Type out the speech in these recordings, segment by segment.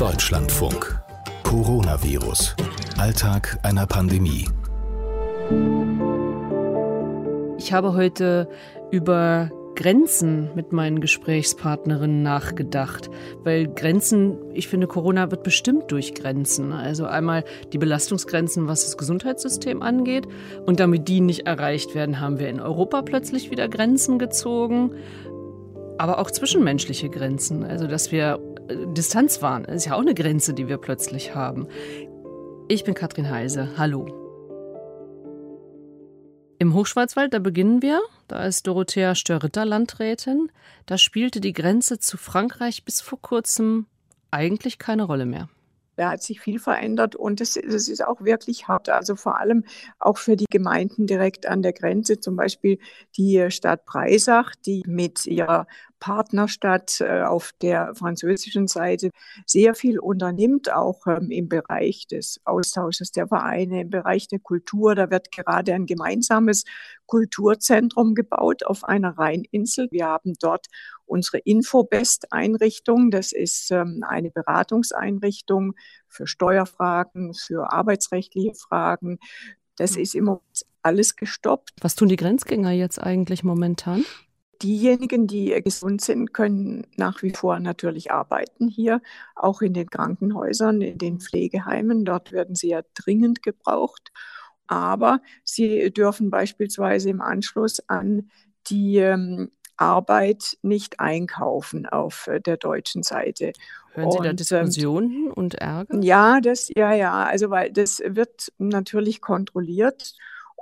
Deutschlandfunk. Coronavirus. Alltag einer Pandemie. Ich habe heute über Grenzen mit meinen Gesprächspartnerinnen nachgedacht, weil Grenzen, ich finde, Corona wird bestimmt durch Grenzen. Also einmal die Belastungsgrenzen, was das Gesundheitssystem angeht. Und damit die nicht erreicht werden, haben wir in Europa plötzlich wieder Grenzen gezogen. Aber auch zwischenmenschliche Grenzen. Also, dass wir äh, Distanz wahren, ist ja auch eine Grenze, die wir plötzlich haben. Ich bin Katrin Heise. Hallo. Im Hochschwarzwald, da beginnen wir. Da ist Dorothea Störritter Landrätin. Da spielte die Grenze zu Frankreich bis vor kurzem eigentlich keine Rolle mehr. Da hat sich viel verändert und es, es, ist auch wirklich hart. Also vor allem auch für die Gemeinden direkt an der Grenze, zum Beispiel die Stadt Breisach, die mit ihrer Partnerstadt äh, auf der französischen Seite sehr viel unternimmt, auch ähm, im Bereich des Austausches der Vereine, im Bereich der Kultur. Da wird gerade ein gemeinsames Kulturzentrum gebaut auf einer Rheininsel. Wir haben dort unsere Infobest-Einrichtung. Das ist ähm, eine Beratungseinrichtung für Steuerfragen, für arbeitsrechtliche Fragen. Das hm. ist immer alles gestoppt. Was tun die Grenzgänger jetzt eigentlich momentan? Diejenigen, die gesund sind, können nach wie vor natürlich arbeiten hier, auch in den Krankenhäusern, in den Pflegeheimen. Dort werden sie ja dringend gebraucht. Aber sie dürfen beispielsweise im Anschluss an die ähm, Arbeit nicht einkaufen auf äh, der deutschen Seite. Hören Sie und, da ähm, Diskussionen und Ärger? Ja, das, ja, ja. Also weil das wird natürlich kontrolliert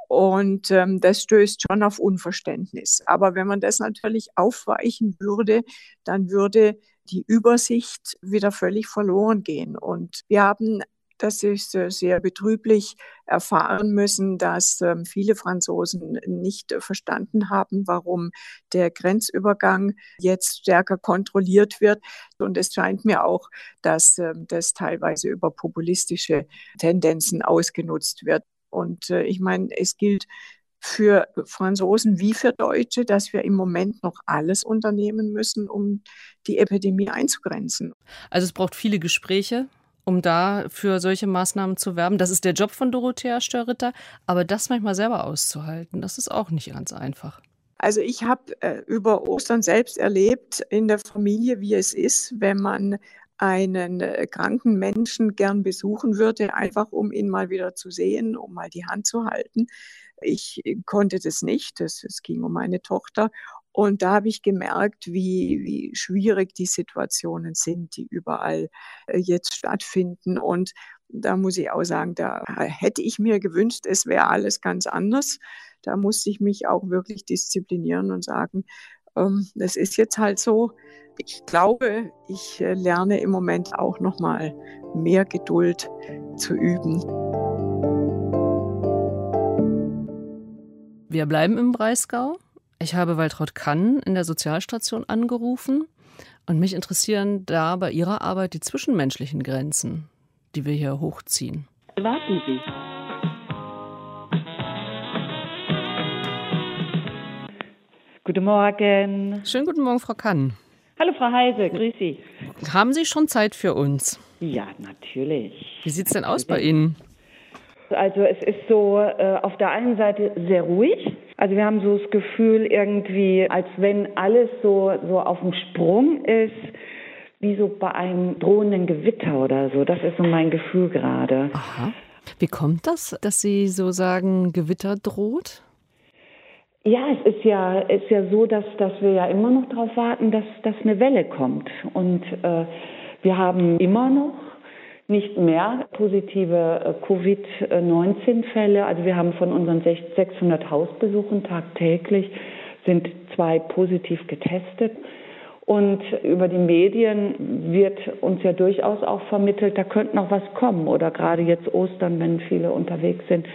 und ähm, das stößt schon auf Unverständnis. Aber wenn man das natürlich aufweichen würde, dann würde die Übersicht wieder völlig verloren gehen. Und wir haben das ist äh, sehr betrüblich erfahren müssen, dass ähm, viele Franzosen nicht verstanden haben, warum der Grenzübergang jetzt stärker kontrolliert wird. Und es scheint mir auch, dass ähm, das teilweise über populistische Tendenzen ausgenutzt wird. Und äh, ich meine, es gilt für Franzosen wie für Deutsche, dass wir im Moment noch alles unternehmen müssen, um die Epidemie einzugrenzen. Also es braucht viele Gespräche, um da für solche Maßnahmen zu werben. Das ist der Job von Dorothea Störritter. Aber das manchmal selber auszuhalten, das ist auch nicht ganz einfach. Also ich habe äh, über Ostern selbst erlebt in der Familie, wie es ist, wenn man einen äh, kranken Menschen gern besuchen würde, einfach um ihn mal wieder zu sehen, um mal die Hand zu halten. Ich konnte das nicht. Es ging um meine Tochter. Und da habe ich gemerkt, wie, wie schwierig die Situationen sind, die überall äh, jetzt stattfinden. Und da muss ich auch sagen, da hätte ich mir gewünscht, es wäre alles ganz anders. Da musste ich mich auch wirklich disziplinieren und sagen, ähm, es ist jetzt halt so, ich glaube, ich äh, lerne im Moment auch noch mal mehr Geduld zu üben. Wir bleiben im Breisgau. Ich habe Waltraud Kann in der Sozialstation angerufen und mich interessieren da bei Ihrer Arbeit die zwischenmenschlichen Grenzen, die wir hier hochziehen. Warten Sie. Guten Morgen. Schönen guten Morgen, Frau Kann. Hallo Frau Heise, grüß Sie. Haben Sie schon Zeit für uns? Ja, natürlich. Wie sieht es denn aus bei Ihnen? Also es ist so äh, auf der einen Seite sehr ruhig. Also wir haben so das Gefühl irgendwie, als wenn alles so, so auf dem Sprung ist, wie so bei einem drohenden Gewitter oder so. Das ist so mein Gefühl gerade. Aha. Wie kommt das, dass Sie so sagen, Gewitter droht? Ja, es ist ja, ist ja so, dass, dass wir ja immer noch darauf warten, dass, dass eine Welle kommt. Und äh, wir haben immer noch nicht mehr positive äh, Covid-19-Fälle. Also wir haben von unseren 600 Hausbesuchen tagtäglich sind zwei positiv getestet. Und über die Medien wird uns ja durchaus auch vermittelt, da könnte noch was kommen. Oder gerade jetzt Ostern, wenn viele unterwegs sind,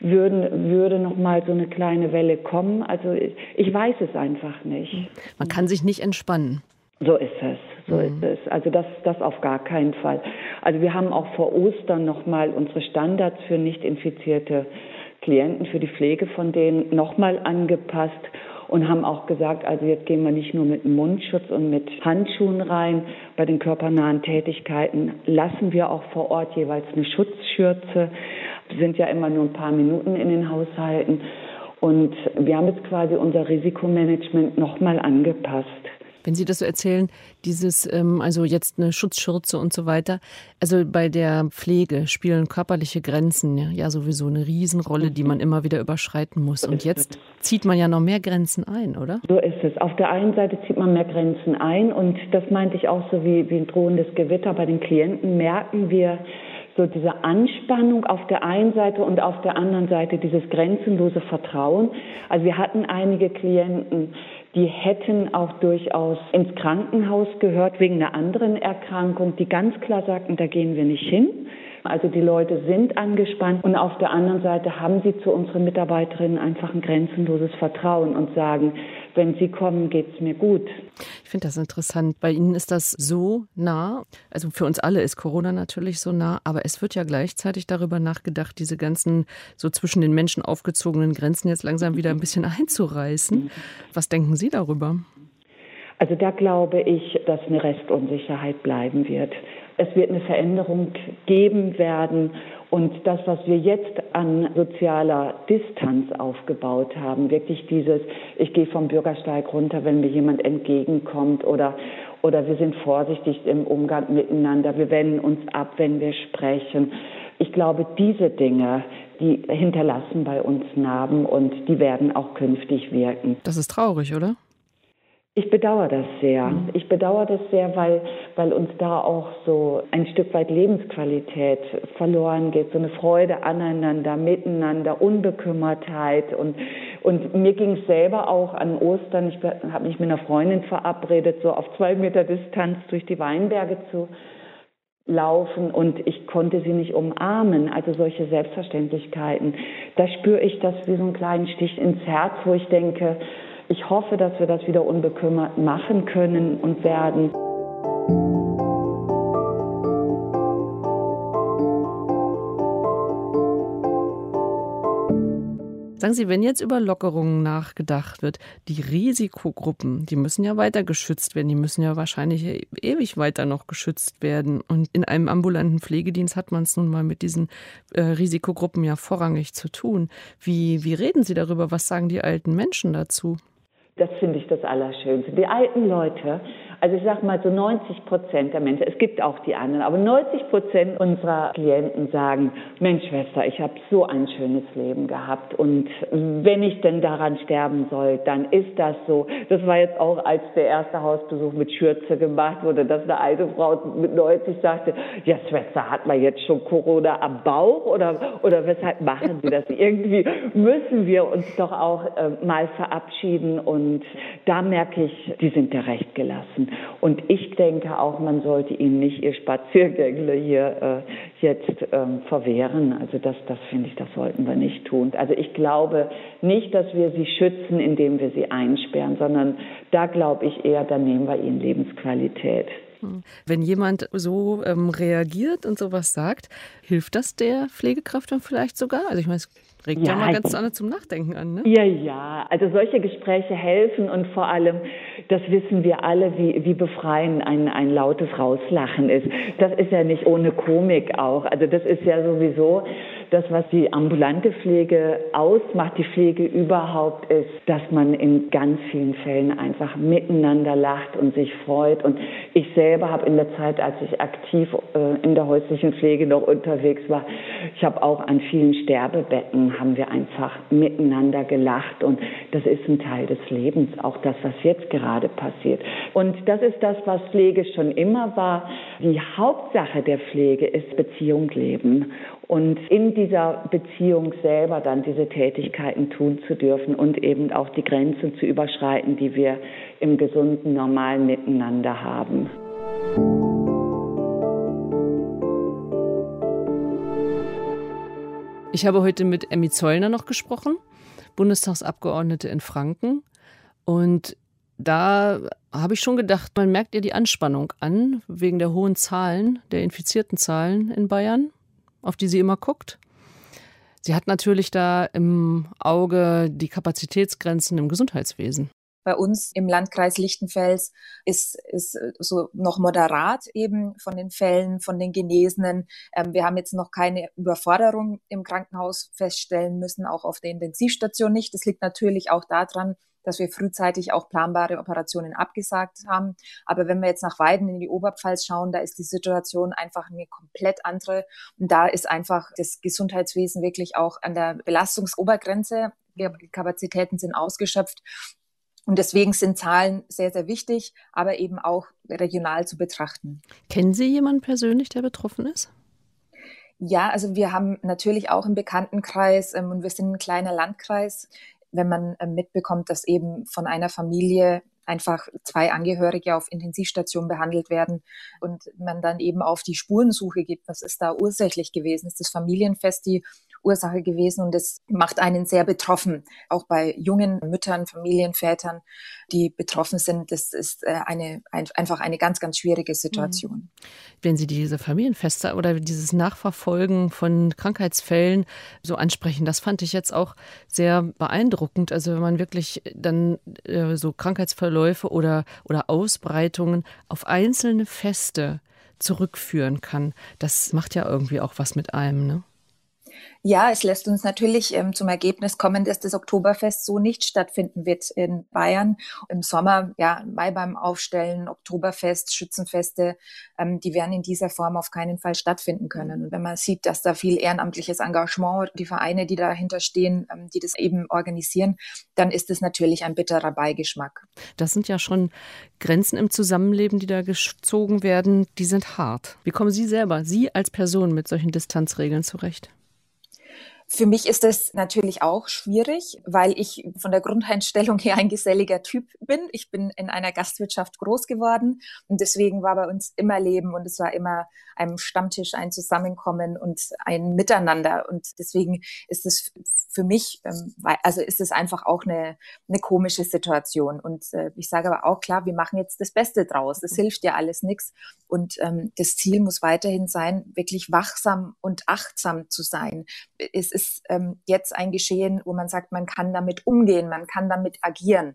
würden, würde noch mal so eine kleine Welle kommen. Also ich, ich weiß es einfach nicht. Man kann sich nicht entspannen. So ist es, so mhm. ist es. Also das, das auf gar keinen Fall. Also wir haben auch vor Ostern noch mal unsere Standards für nicht infizierte Klienten, für die Pflege von denen noch mal angepasst. und haben auch gesagt, also jetzt gehen wir nicht nur mit Mundschutz und mit Handschuhen rein. Bei den körpernahen Tätigkeiten lassen wir auch vor Ort jeweils eine Schutzschürze. Wir sind ja immer nur ein paar Minuten in den Haushalten. Und wir haben jetzt quasi unser Risikomanagement nochmal angepasst. Wenn Sie das so erzählen, dieses, ähm, also jetzt eine Schutzschürze und so weiter, also bei der Pflege spielen körperliche Grenzen ja, ja sowieso eine Riesenrolle, die man immer wieder überschreiten muss. Und jetzt zieht man ja noch mehr Grenzen ein, oder? So ist es. Auf der einen Seite zieht man mehr Grenzen ein und das meinte ich auch so wie, wie ein drohendes Gewitter. Bei den Klienten merken wir, so diese Anspannung auf der einen Seite und auf der anderen Seite dieses grenzenlose Vertrauen. Also wir hatten einige Klienten, die hätten auch durchaus ins Krankenhaus gehört wegen einer anderen Erkrankung, die ganz klar sagten, da gehen wir nicht hin. Also die Leute sind angespannt und auf der anderen Seite haben sie zu unseren Mitarbeiterinnen einfach ein grenzenloses Vertrauen und sagen, wenn Sie kommen, geht es mir gut. Ich finde das interessant. Bei Ihnen ist das so nah. Also für uns alle ist Corona natürlich so nah, aber es wird ja gleichzeitig darüber nachgedacht, diese ganzen so zwischen den Menschen aufgezogenen Grenzen jetzt langsam wieder ein bisschen einzureißen. Was denken Sie darüber? Also da glaube ich, dass eine Restunsicherheit bleiben wird. Es wird eine Veränderung geben werden und das, was wir jetzt an sozialer Distanz aufgebaut haben, wirklich dieses, ich gehe vom Bürgersteig runter, wenn mir jemand entgegenkommt oder, oder wir sind vorsichtig im Umgang miteinander, wir wenden uns ab, wenn wir sprechen. Ich glaube, diese Dinge, die hinterlassen bei uns Narben und die werden auch künftig wirken. Das ist traurig, oder? Ich bedauere das sehr. Mhm. Ich bedauere das sehr, weil, weil uns da auch so ein Stück weit Lebensqualität verloren geht, so eine Freude aneinander, miteinander, Unbekümmertheit. Und, und mir ging es selber auch an Ostern, ich habe mich mit einer Freundin verabredet, so auf zwei Meter Distanz durch die Weinberge zu laufen und ich konnte sie nicht umarmen. Also solche Selbstverständlichkeiten. Da spüre ich das wie so einen kleinen Stich ins Herz, wo ich denke, ich hoffe, dass wir das wieder unbekümmert machen können und werden. Sagen Sie, wenn jetzt über Lockerungen nachgedacht wird, die Risikogruppen, die müssen ja weiter geschützt werden, die müssen ja wahrscheinlich ewig weiter noch geschützt werden. Und in einem ambulanten Pflegedienst hat man es nun mal mit diesen äh, Risikogruppen ja vorrangig zu tun. Wie, wie reden Sie darüber? Was sagen die alten Menschen dazu? Das finde ich das Allerschönste. Die alten Leute, also ich sage mal so 90 Prozent der Menschen, es gibt auch die anderen, aber 90 Prozent unserer Klienten sagen, Mensch Schwester, ich habe so ein schönes Leben gehabt und wenn ich denn daran sterben soll, dann ist das so. Das war jetzt auch, als der erste Hausbesuch mit Schürze gemacht wurde, dass eine alte Frau mit 90 sagte, ja Schwester, hat man jetzt schon Corona am Bauch oder, oder weshalb machen Sie das? Irgendwie müssen wir uns doch auch äh, mal verabschieden und da merke ich, die sind ja recht gelassen. Und ich denke auch, man sollte ihnen nicht ihr Spaziergängle hier äh, jetzt ähm, verwehren. Also das, das finde ich, das sollten wir nicht tun. Also ich glaube nicht, dass wir sie schützen, indem wir sie einsperren, sondern da glaube ich eher, da nehmen wir ihnen Lebensqualität. Wenn jemand so ähm, reagiert und sowas sagt, hilft das der Pflegekraft dann vielleicht sogar? Also ich meine, es regt ja, ja mal ganz anders zum Nachdenken an. Ne? Ja, ja. Also solche Gespräche helfen und vor allem, das wissen wir alle, wie, wie befreiend ein, ein lautes Rauslachen ist. Das ist ja nicht ohne Komik auch. Also das ist ja sowieso das, was die ambulante Pflege ausmacht, die Pflege überhaupt ist, dass man in ganz vielen Fällen einfach miteinander lacht und sich freut. Und ich selber habe in der Zeit, als ich aktiv äh, in der häuslichen Pflege noch unterwegs war, ich habe auch an vielen Sterbebetten haben wir einfach miteinander gelacht und das ist ein Teil des Lebens, auch das, was jetzt gerade passiert. Und das ist das, was Pflege schon immer war. Die Hauptsache der Pflege ist Beziehung leben und in dieser Beziehung selber dann diese Tätigkeiten tun zu dürfen und eben auch die Grenzen zu überschreiten, die wir im gesunden, normalen Miteinander haben. Ich habe heute mit Emmy Zollner noch gesprochen, Bundestagsabgeordnete in Franken. Und da habe ich schon gedacht, man merkt ihr die Anspannung an, wegen der hohen Zahlen, der infizierten Zahlen in Bayern auf die sie immer guckt. Sie hat natürlich da im Auge die Kapazitätsgrenzen im Gesundheitswesen bei uns im Landkreis Lichtenfels ist, ist so noch moderat eben von den Fällen, von den Genesenen. Ähm, wir haben jetzt noch keine Überforderung im Krankenhaus feststellen müssen, auch auf der Intensivstation nicht. Das liegt natürlich auch daran, dass wir frühzeitig auch planbare Operationen abgesagt haben. Aber wenn wir jetzt nach Weiden in die Oberpfalz schauen, da ist die Situation einfach eine komplett andere. Und da ist einfach das Gesundheitswesen wirklich auch an der Belastungsobergrenze. Die Kapazitäten sind ausgeschöpft. Und deswegen sind Zahlen sehr, sehr wichtig, aber eben auch regional zu betrachten. Kennen Sie jemanden persönlich, der betroffen ist? Ja, also wir haben natürlich auch im Bekanntenkreis ähm, und wir sind ein kleiner Landkreis, wenn man äh, mitbekommt, dass eben von einer Familie einfach zwei Angehörige auf Intensivstation behandelt werden und man dann eben auf die Spurensuche geht, was ist da ursächlich gewesen? Ist das Familienfest die Ursache gewesen und das macht einen sehr betroffen. Auch bei jungen Müttern, Familienvätern, die betroffen sind, das ist äh, eine, einfach eine ganz, ganz schwierige Situation. Mhm. Wenn Sie diese Familienfeste oder dieses Nachverfolgen von Krankheitsfällen so ansprechen, das fand ich jetzt auch sehr beeindruckend. Also wenn man wirklich dann äh, so Krankheitsverläufe oder, oder Ausbreitungen auf einzelne Feste zurückführen kann, das macht ja irgendwie auch was mit einem, ne? Ja, es lässt uns natürlich ähm, zum Ergebnis kommen, dass das Oktoberfest so nicht stattfinden wird in Bayern. Im Sommer, ja, Mai beim Aufstellen, Oktoberfest, Schützenfeste, ähm, die werden in dieser Form auf keinen Fall stattfinden können. Und wenn man sieht, dass da viel ehrenamtliches Engagement, die Vereine, die dahinter stehen, ähm, die das eben organisieren, dann ist es natürlich ein bitterer Beigeschmack. Das sind ja schon Grenzen im Zusammenleben, die da gezogen werden, die sind hart. Wie kommen Sie selber, Sie als Person mit solchen Distanzregeln zurecht? Für mich ist es natürlich auch schwierig, weil ich von der Grundeinstellung her ein geselliger Typ bin. Ich bin in einer Gastwirtschaft groß geworden und deswegen war bei uns immer Leben und es war immer ein Stammtisch, ein Zusammenkommen und ein Miteinander. Und deswegen ist es für mich, ähm, also ist es einfach auch eine, eine komische Situation. Und äh, ich sage aber auch klar, wir machen jetzt das Beste draus. Das hilft ja alles nichts. Und ähm, das Ziel muss weiterhin sein, wirklich wachsam und achtsam zu sein. Es ist ähm, jetzt ein Geschehen, wo man sagt, man kann damit umgehen, man kann damit agieren.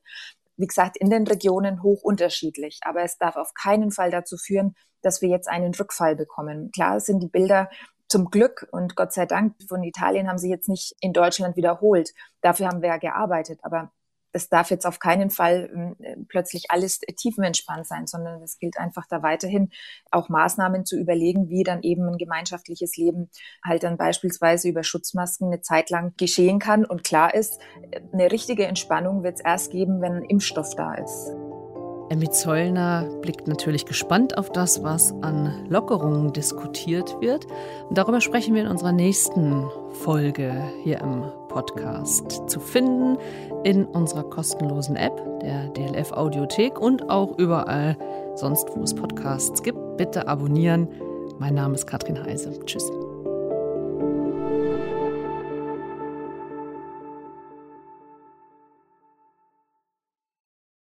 Wie gesagt, in den Regionen hoch unterschiedlich, aber es darf auf keinen Fall dazu führen, dass wir jetzt einen Rückfall bekommen. Klar sind die Bilder zum Glück und Gott sei Dank von Italien haben sie jetzt nicht in Deutschland wiederholt. Dafür haben wir ja gearbeitet, aber das darf jetzt auf keinen Fall äh, plötzlich alles tiefenentspannt sein, sondern es gilt einfach da weiterhin auch Maßnahmen zu überlegen, wie dann eben ein gemeinschaftliches Leben halt dann beispielsweise über Schutzmasken eine Zeit lang geschehen kann. Und klar ist, eine richtige Entspannung wird es erst geben, wenn ein Impfstoff da ist. Emmy Zollner blickt natürlich gespannt auf das, was an Lockerungen diskutiert wird. Und darüber sprechen wir in unserer nächsten Folge hier im Podcast. Zu finden in unserer kostenlosen App, der DLF Audiothek und auch überall sonst, wo es Podcasts gibt. Bitte abonnieren. Mein Name ist Katrin Heise. Tschüss.